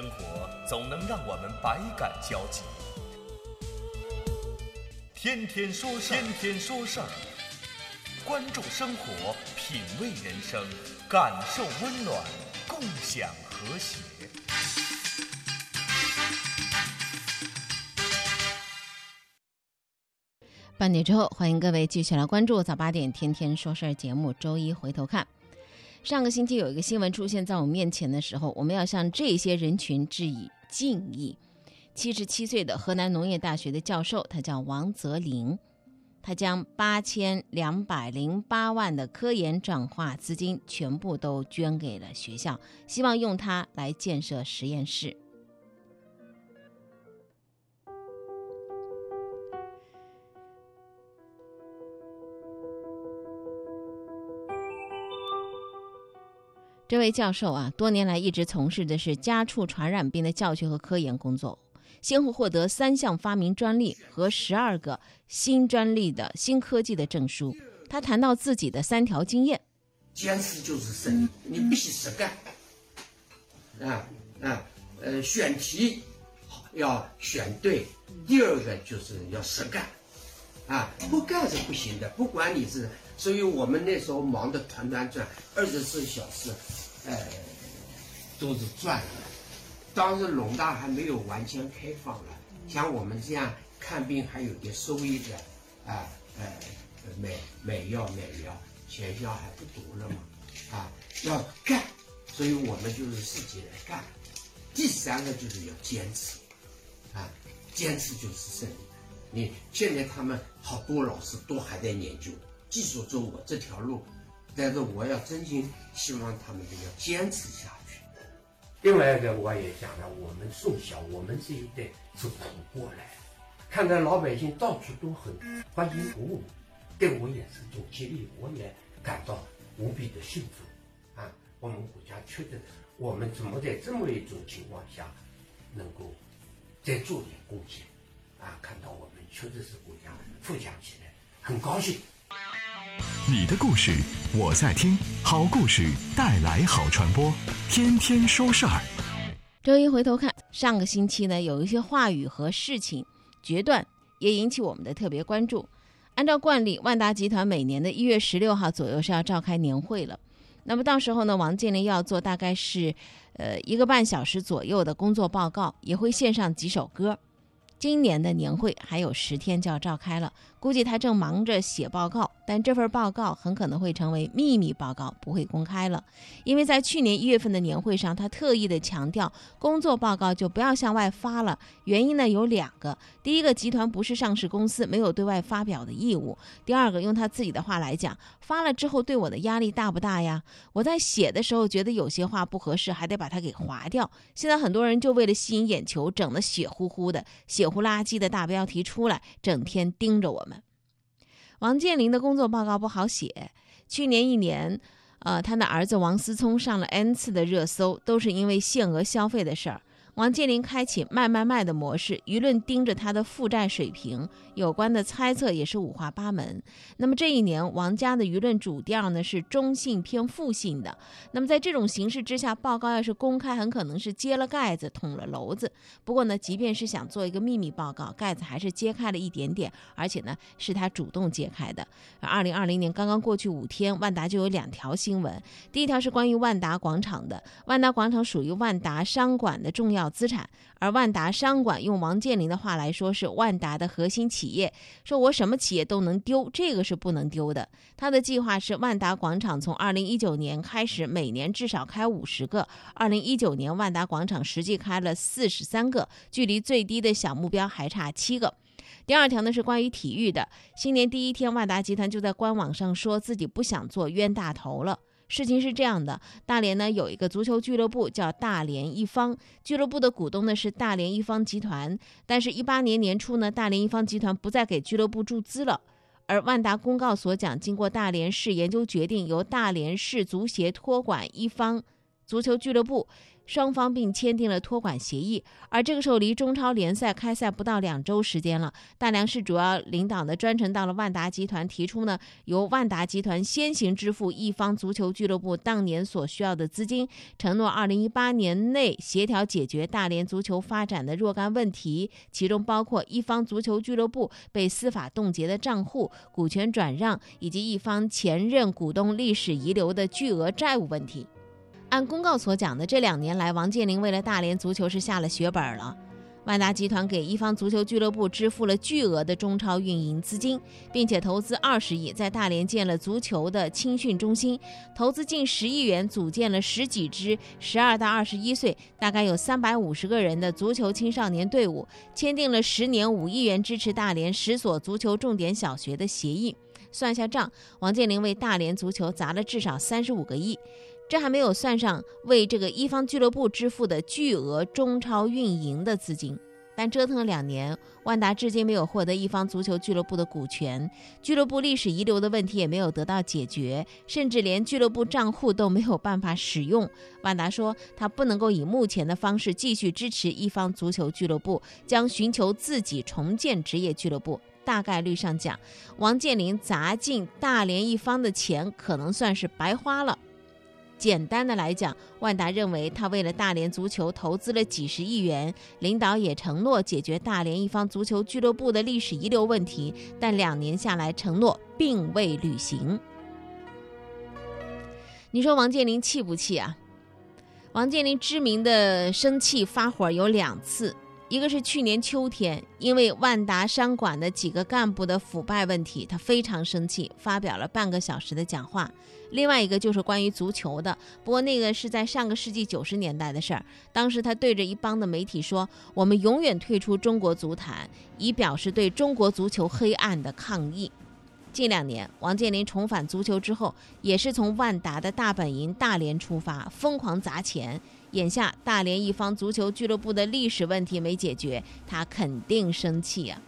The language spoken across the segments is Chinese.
生活总能让我们百感交集。天天说事儿，天天说事儿，关注生活，品味人生，感受温暖，共享和谐。半点之后，欢迎各位继续来关注早八点天天说事儿节目。周一回头看，上个星期有一个新闻出现在我们面前的时候，我们要向这些人群致以敬意。七十七岁的河南农业大学的教授，他叫王泽林，他将八千两百零八万的科研转化资金全部都捐给了学校，希望用它来建设实验室。这位教授啊，多年来一直从事的是家畜传染病的教学和科研工作，先后获得三项发明专利和十二个新专利的新科技的证书。他谈到自己的三条经验：坚持就是胜利，你必须实干。啊啊呃，选题要选对，第二个就是要实干，啊，不干是不行的。不管你是，所以我们那时候忙得团团转，二十四小时。呃，都是赚的。当时农大还没有完全开放了，像我们这样看病还有点收益的，啊，呃，买买药买药，学校还不读了嘛，啊，要干，所以我们就是自己来干。第三个就是要坚持，啊，坚持就是胜利。你现在他们好多老师都还在研究，继续走我这条路。但是我要真心希望他们要坚持下去。另外一个我也讲了，我们从小我们这一代是苦过来，看到老百姓到处都很欢欣鼓舞，对我也是一种激励，我也感到无比的幸福。啊，我们国家确实，我们怎么在这么一种情况下能够再做点贡献？啊，看到我们确实是国家富强起来，很高兴。你的故事我在听，好故事带来好传播，天天说事儿。周一回头看，上个星期呢，有一些话语和事情决断也引起我们的特别关注。按照惯例，万达集团每年的一月十六号左右是要召开年会了。那么到时候呢，王健林要做大概是呃一个半小时左右的工作报告，也会献上几首歌。今年的年会还有十天就要召开了，估计他正忙着写报告，但这份报告很可能会成为秘密报告，不会公开了。因为在去年一月份的年会上，他特意的强调，工作报告就不要向外发了。原因呢有两个：第一个，集团不是上市公司，没有对外发表的义务；第二个，用他自己的话来讲，发了之后对我的压力大不大呀？我在写的时候觉得有些话不合适，还得把它给划掉。现在很多人就为了吸引眼球，整得血乎乎的写，糊垃圾的大标题出来，整天盯着我们。王健林的工作报告不好写，去年一年，呃，他的儿子王思聪上了 N 次的热搜，都是因为限额消费的事儿。王健林开启卖卖卖的模式，舆论盯着他的负债水平，有关的猜测也是五花八门。那么这一年，王家的舆论主调呢是中性偏负性的。那么在这种形势之下，报告要是公开，很可能是揭了盖子，捅了娄子。不过呢，即便是想做一个秘密报告，盖子还是揭开了一点点，而且呢是他主动揭开的。二零二零年刚刚过去五天，万达就有两条新闻。第一条是关于万达广场的，万达广场属于万达商管的重要。资产，而万达商管用王健林的话来说是万达的核心企业。说我什么企业都能丢，这个是不能丢的。他的计划是万达广场从二零一九年开始，每年至少开五十个。二零一九年万达广场实际开了四十三个，距离最低的小目标还差七个。第二条呢是关于体育的，新年第一天，万达集团就在官网上说自己不想做冤大头了。事情是这样的，大连呢有一个足球俱乐部叫大连一方，俱乐部的股东呢是大连一方集团，但是，一八年年初呢，大连一方集团不再给俱乐部注资了，而万达公告所讲，经过大连市研究决定，由大连市足协托管一方足球俱乐部。双方并签订了托管协议，而这个时候离中超联赛开赛不到两周时间了。大梁市主要领导呢专程到了万达集团，提出呢由万达集团先行支付一方足球俱乐部当年所需要的资金，承诺二零一八年内协调解决大连足球发展的若干问题，其中包括一方足球俱乐部被司法冻结的账户、股权转让以及一方前任股东历史遗留的巨额债务问题。按公告所讲的，这两年来，王健林为了大连足球是下了血本了。万达集团给一方足球俱乐部支付了巨额的中超运营资金，并且投资二十亿在大连建了足球的青训中心，投资近十亿元组建了十几支十二到二十一岁，大概有三百五十个人的足球青少年队伍，签订了十年五亿元支持大连十所足球重点小学的协议。算下账，王健林为大连足球砸了至少三十五个亿。这还没有算上为这个一方俱乐部支付的巨额中超运营的资金，但折腾了两年，万达至今没有获得一方足球俱乐部的股权，俱乐部历史遗留的问题也没有得到解决，甚至连俱乐部账户都没有办法使用。万达说，他不能够以目前的方式继续支持一方足球俱乐部，将寻求自己重建职业俱乐部。大概率上讲，王健林砸进大连一方的钱可能算是白花了。简单的来讲，万达认为他为了大连足球投资了几十亿元，领导也承诺解决大连一方足球俱乐部的历史遗留问题，但两年下来承诺并未履行。你说王健林气不气啊？王健林知名的生气发火有两次，一个是去年秋天，因为万达商管的几个干部的腐败问题，他非常生气，发表了半个小时的讲话。另外一个就是关于足球的，不过那个是在上个世纪九十年代的事儿。当时他对着一帮的媒体说：“我们永远退出中国足坛，以表示对中国足球黑暗的抗议。”近两年，王健林重返足球之后，也是从万达的大本营大连出发，疯狂砸钱。眼下大连一方足球俱乐部的历史问题没解决，他肯定生气啊！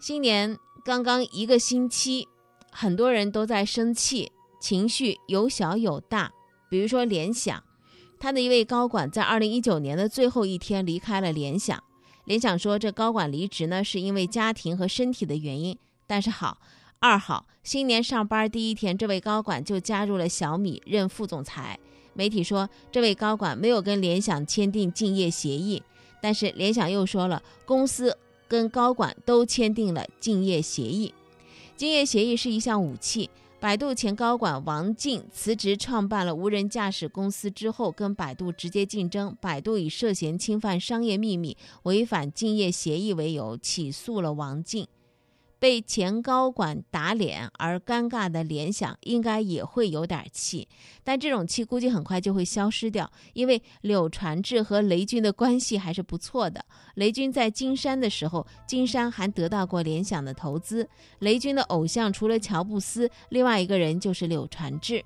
新年刚刚一个星期，很多人都在生气。情绪有小有大，比如说联想，他的一位高管在二零一九年的最后一天离开了联想。联想说，这高管离职呢，是因为家庭和身体的原因。但是好，二号新年上班第一天，这位高管就加入了小米任副总裁。媒体说，这位高管没有跟联想签订竞业协议，但是联想又说了，公司跟高管都签订了竞业协议。竞业协议是一项武器。百度前高管王进辞职创办了无人驾驶公司之后，跟百度直接竞争。百度以涉嫌侵犯商业秘密、违反竞业协议为由起诉了王进。被前高管打脸而尴尬的联想，应该也会有点气，但这种气估计很快就会消失掉，因为柳传志和雷军的关系还是不错的。雷军在金山的时候，金山还得到过联想的投资。雷军的偶像除了乔布斯，另外一个人就是柳传志。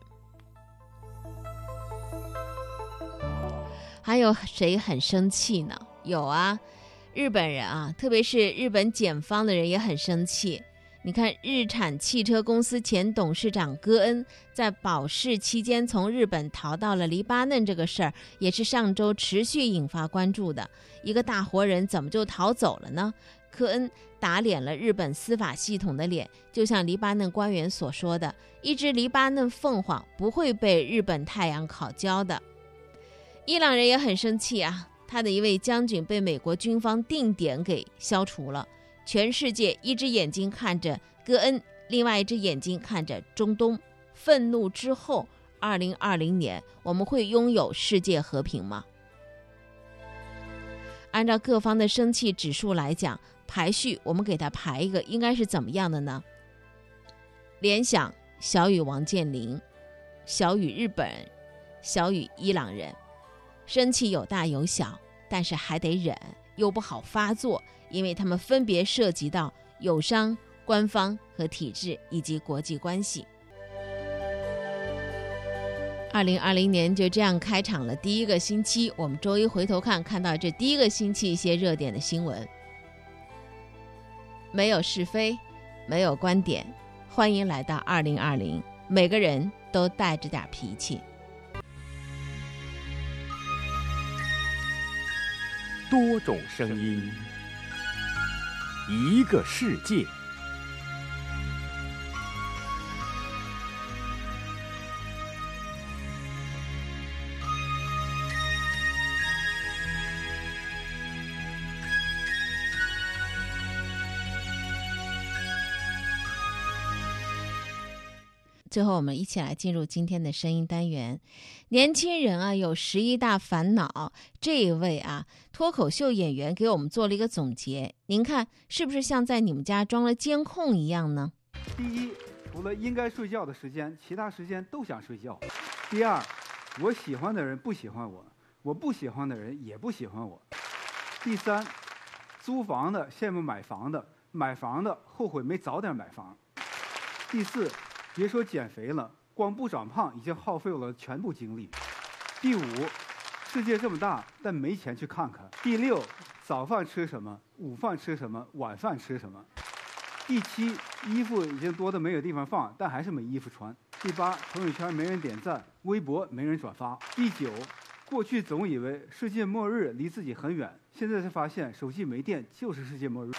还有谁很生气呢？有啊。日本人啊，特别是日本检方的人也很生气。你看，日产汽车公司前董事长戈恩在保释期间从日本逃到了黎巴嫩，这个事儿也是上周持续引发关注的。一个大活人怎么就逃走了呢？科恩打脸了日本司法系统的脸，就像黎巴嫩官员所说的：“一只黎巴嫩凤凰不会被日本太阳烤焦的。”伊朗人也很生气啊。他的一位将军被美国军方定点给消除了，全世界一只眼睛看着戈恩，另外一只眼睛看着中东。愤怒之后，二零二零年我们会拥有世界和平吗？按照各方的生气指数来讲，排序我们给他排一个，应该是怎么样的呢？联想小于王健林，小于日本，小于伊朗人，生气有大有小。但是还得忍，又不好发作，因为他们分别涉及到友商、官方和体制以及国际关系。二零二零年就这样开场了第一个星期，我们周一回头看，看到这第一个星期一些热点的新闻，没有是非，没有观点，欢迎来到二零二零，每个人都带着点脾气。多种声音，一个世界。最后，我们一起来进入今天的声音单元。年轻人啊，有十一大烦恼。这一位啊，脱口秀演员给我们做了一个总结。您看，是不是像在你们家装了监控一样呢？第一，除了应该睡觉的时间，其他时间都想睡觉。第二，我喜欢的人不喜欢我，我不喜欢的人也不喜欢我。第三，租房的羡慕买房的，买房的后悔没早点买房。第四。别说减肥了，光不长胖已经耗费了全部精力。第五，世界这么大，但没钱去看看。第六，早饭吃什么？午饭吃什么？晚饭吃什么？第七，衣服已经多的没有地方放，但还是没衣服穿。第八，朋友圈没人点赞，微博没人转发。第九，过去总以为世界末日离自己很远，现在才发现手机没电就是世界末日。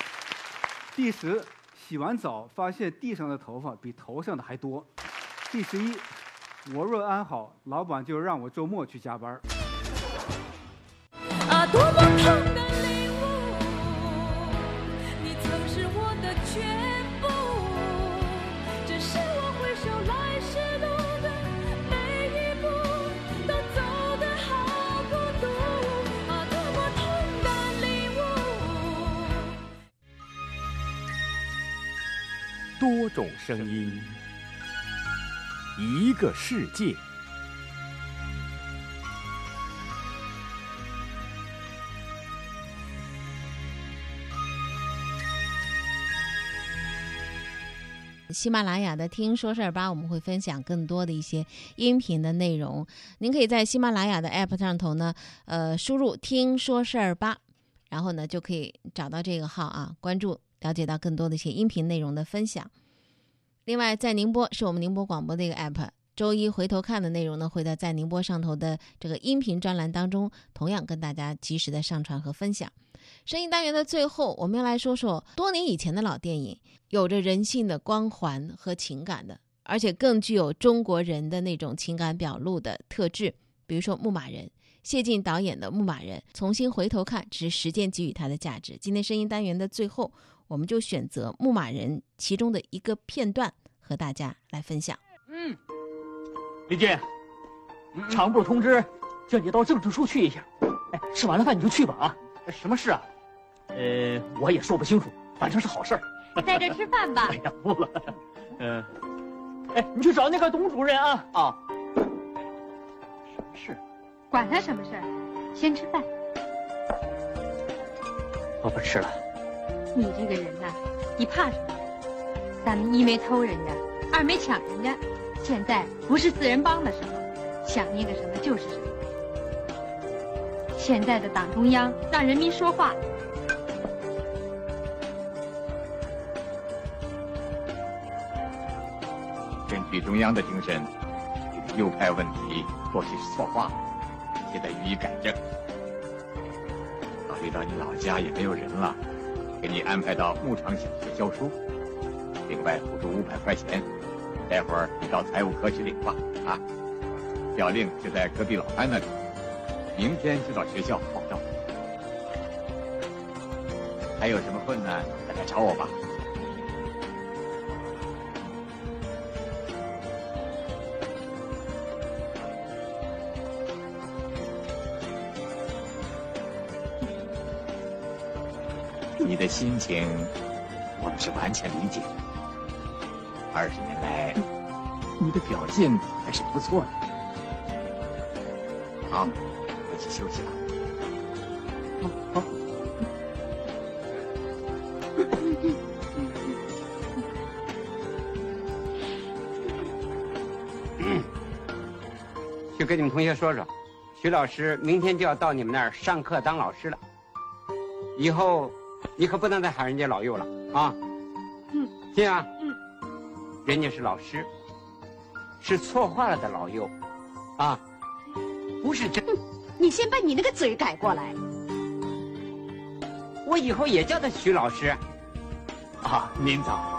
第十。洗完澡发现地上的头发比头上的还多。第十一，我若安好，老板就让我周末去加班。啊，多么痛的多种声音，一个世界。喜马拉雅的“听说事儿吧”，我们会分享更多的一些音频的内容。您可以在喜马拉雅的 App 上头呢，呃，输入“听说事儿吧”，然后呢就可以找到这个号啊，关注。了解到更多的一些音频内容的分享。另外，在宁波是我们宁波广播的一个 app，周一回头看的内容呢，会在在宁波上头的这个音频专栏当中，同样跟大家及时的上传和分享。声音单元的最后，我们要来说说多年以前的老电影，有着人性的光环和情感的，而且更具有中国人的那种情感表露的特质。比如说《牧马人》，谢晋导演的《牧马人》，重新回头看，只是时间给予它的价值。今天声音单元的最后。我们就选择《牧马人》其中的一个片段和大家来分享。嗯，李俊，厂部通知，叫你到政治处去一下。哎，吃完了饭你就去吧啊。什么事啊？呃，我也说不清楚，反正是好事儿。在这吃饭吧。哎呀，不了。嗯，哎，你去找那个董主任啊。啊。什么事？管他什么事儿，先吃饭。我不吃了。你这个人呐，你怕什么？咱们一没偷人家，二没抢人家，现在不是四人帮的时候，想那个什么就是什么。现在的党中央让人民说话。根据中央的精神，右派问题或许是错话，现在予以改正。考虑到你老家也没有人了。给你安排到牧场小学教书，另外补助五百块钱，待会儿你到财务科去领吧。啊，表令就在隔壁老潘那里，明天就到学校报到。还有什么困难再来找我吧。你的心情，我们是完全理解。二十年来，你的表现还是不错的。好，回去休息了。好。去跟你们同学说说，徐老师明天就要到你们那儿上课当老师了。以后。你可不能再喊人家老幼了啊！嗯，信啊？嗯，人家是老师，是错话了的老幼，啊，不是真。你先把你那个嘴改过来。我以后也叫他徐老师。啊，您早。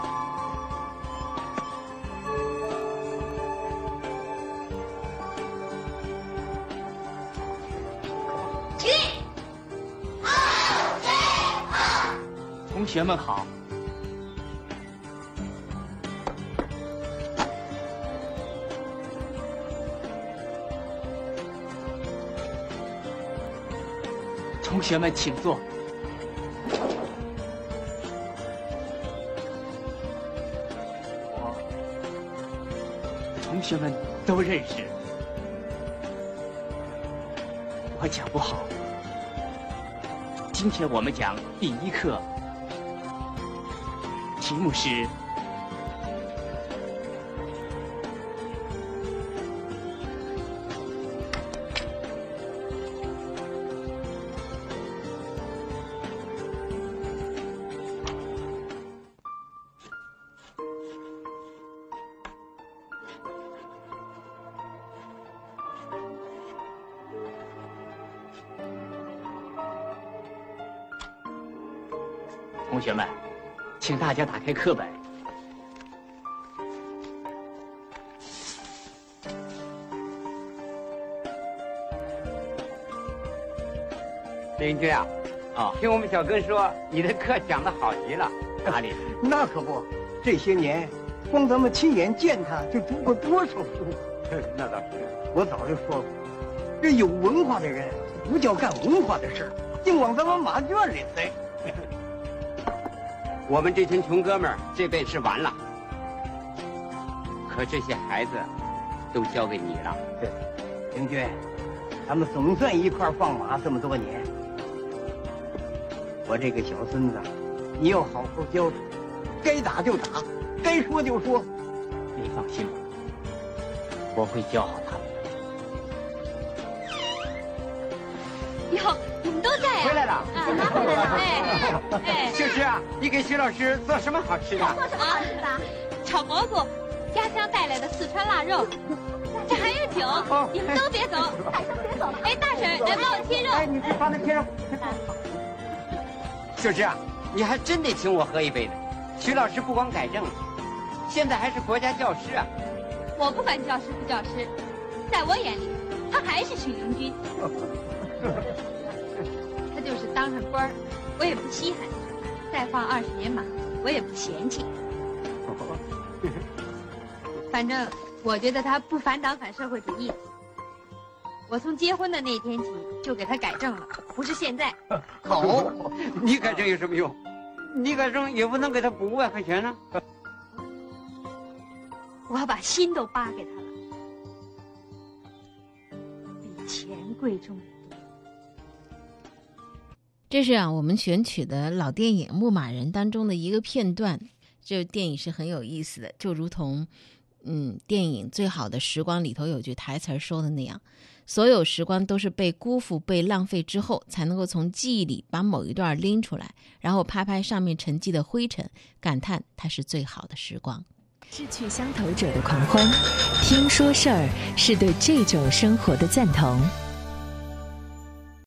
同学们好。同学们，请坐。我同学们都认识。我讲不好。今天我们讲第一课，题目是。请大家打开课本。邻居啊，啊，听我们小哥说，你的课讲的好极了。哪里？那可不，这些年，光咱们亲眼见他，就读过多少书。那倒是。我早就说过，这有文化的人不叫干文化的事儿，净往咱们马圈里塞。我们这群穷哥们儿这辈子完了，可这些孩子都交给你了。对，明军，咱们总算一块放马这么多年。我这个小孙子，你要好好教他，该打就打，该说就说。你放心吧，我会教好他们。哟，你们都在呀？回来了。啊，他回来了。哎哎。秀芝啊，你给徐老师做什么好吃的？做什么好吃的？炒蘑菇，家乡带来的四川腊肉。这还有酒，你们都别走。大婶别走了。哎，大婶，来帮我切肉。哎，你去帮他切肉。秀芝啊，你还真得请我喝一杯呢。徐老师不光改正了，现在还是国家教师啊。我不管教师不教师，在我眼里，他还是许灵君。他就是当上官儿，我也不稀罕；再放二十年马，我也不嫌弃。反正我觉得他不反党反社会主义。我从结婚的那天起就给他改正了，不是现在。好，你改正有什么用？你改正也不能给他补五百块钱呢。我把心都扒给他了，比钱贵重。这是啊，我们选取的老电影《牧马人》当中的一个片段。这电影是很有意思的，就如同，嗯，电影《最好的时光》里头有句台词说的那样：所有时光都是被辜负、被浪费之后，才能够从记忆里把某一段拎出来，然后拍拍上面沉积的灰尘，感叹它是最好的时光。志趣相投者的狂欢，听说事儿是对这种生活的赞同。